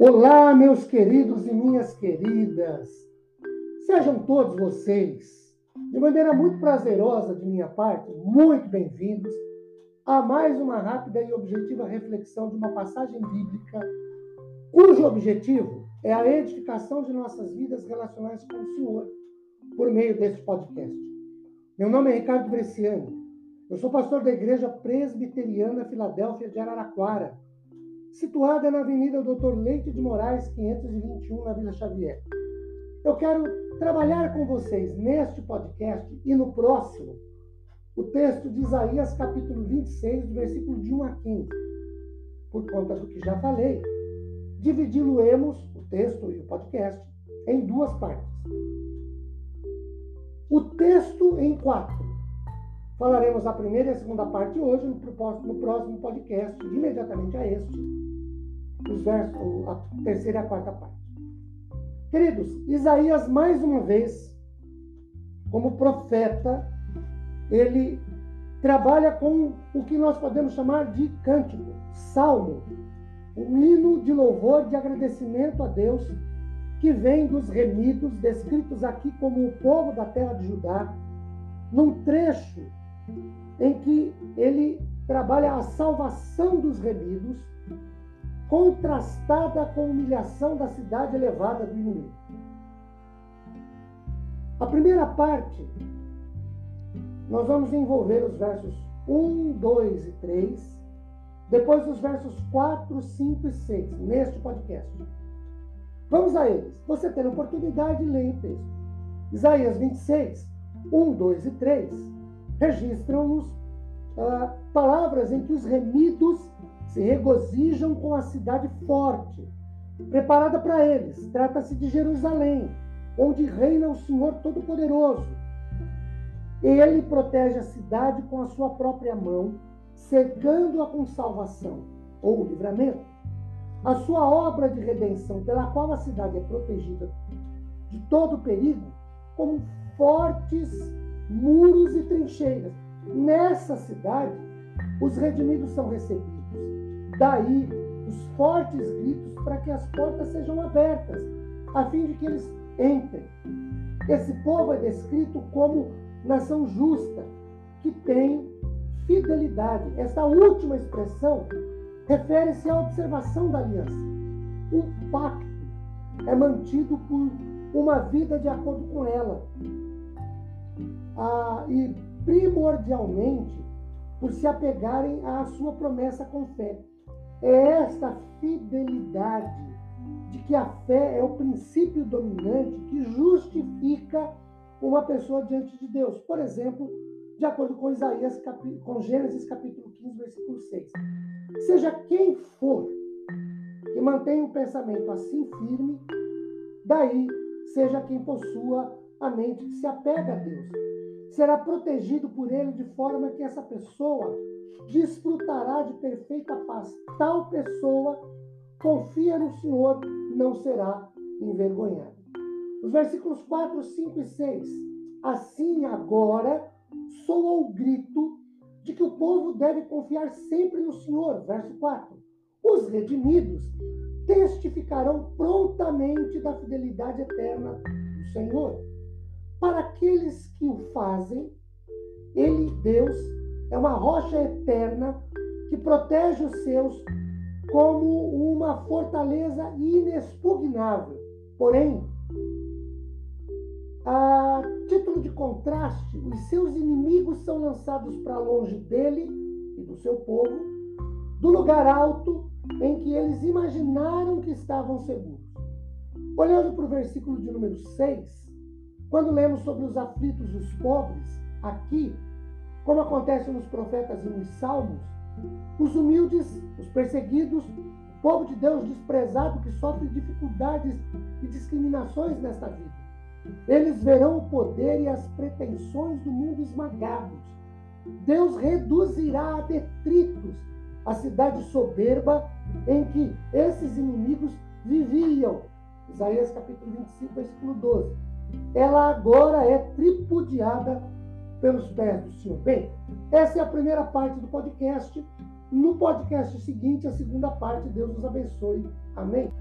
Olá, meus queridos e minhas queridas. Sejam todos vocês, de maneira muito prazerosa de minha parte, muito bem-vindos a mais uma rápida e objetiva reflexão de uma passagem bíblica cujo objetivo é a edificação de nossas vidas relacionais com o Senhor por meio desse podcast. Meu nome é Ricardo Bresciani. Eu sou pastor da Igreja Presbiteriana Filadélfia de Araraquara situada na Avenida Doutor Leite de Moraes, 521, na Vila Xavier. Eu quero trabalhar com vocês neste podcast e no próximo o texto de Isaías, capítulo 26, do versículo de 1 a 15. Por conta do que já falei, dividi-lo-emos, o texto e o podcast, em duas partes. O texto em quatro. Falaremos a primeira e a segunda parte hoje, no próximo podcast, imediatamente a este, os versos, a terceira e a quarta parte. Queridos, Isaías, mais uma vez, como profeta, ele trabalha com o que nós podemos chamar de cântico, salmo, um hino de louvor, de agradecimento a Deus, que vem dos remidos, descritos aqui como o povo da terra de Judá, num trecho em que ele trabalha a salvação dos remidos, contrastada com a humilhação da cidade elevada do inimigo. A primeira parte, nós vamos envolver os versos 1, 2 e 3, depois os versos 4, 5 e 6, neste podcast. Vamos a eles. Você tem a oportunidade, leia o texto. Isaías 26, 1, 2 e 3 registram-nos ah, palavras em que os remidos se regozijam com a cidade forte, preparada para eles. Trata-se de Jerusalém, onde reina o Senhor Todo-Poderoso. Ele protege a cidade com a sua própria mão, cercando-a com salvação ou livramento. A sua obra de redenção, pela qual a cidade é protegida de todo perigo, como fortes muros e trincheiras. Nessa cidade, os redimidos são recebidos. Daí, os fortes gritos para que as portas sejam abertas, a fim de que eles entrem. Esse povo é descrito como nação justa, que tem fidelidade. Essa última expressão refere-se à observação da aliança. Um pacto é mantido por uma vida de acordo com ela ah, e primordialmente por se apegarem à sua promessa com fé. É esta fidelidade de que a fé é o princípio dominante que justifica uma pessoa diante de Deus. Por exemplo, de acordo com Isaías, com Gênesis capítulo 15, versículo 6. Seja quem for que mantenha um pensamento assim firme, daí seja quem possua a mente que se apega a Deus será protegido por ele de forma que essa pessoa desfrutará de perfeita paz. Tal pessoa confia no Senhor, não será envergonhado. Os versículos 4, 5 e 6. Assim agora soa o grito de que o povo deve confiar sempre no Senhor. Verso 4. Os redimidos testificarão prontamente da fidelidade eterna do Senhor. Para aqueles que o fazem, ele, Deus, é uma rocha eterna que protege os seus como uma fortaleza inexpugnável. Porém, a título de contraste, os seus inimigos são lançados para longe dele e do seu povo, do lugar alto em que eles imaginaram que estavam seguros. Olhando para o versículo de número 6, quando lemos sobre os aflitos e os pobres, aqui, como acontece nos profetas e nos salmos, os humildes, os perseguidos, o povo de Deus desprezado que sofre dificuldades e discriminações nesta vida. Eles verão o poder e as pretensões do mundo esmagados. Deus reduzirá a detritos a cidade soberba em que esses inimigos viviam. Isaías capítulo 25, versículo 12 ela agora é tripudiada pelos pés do Senhor. Bem, essa é a primeira parte do podcast. No podcast seguinte, a segunda parte, Deus nos abençoe. Amém.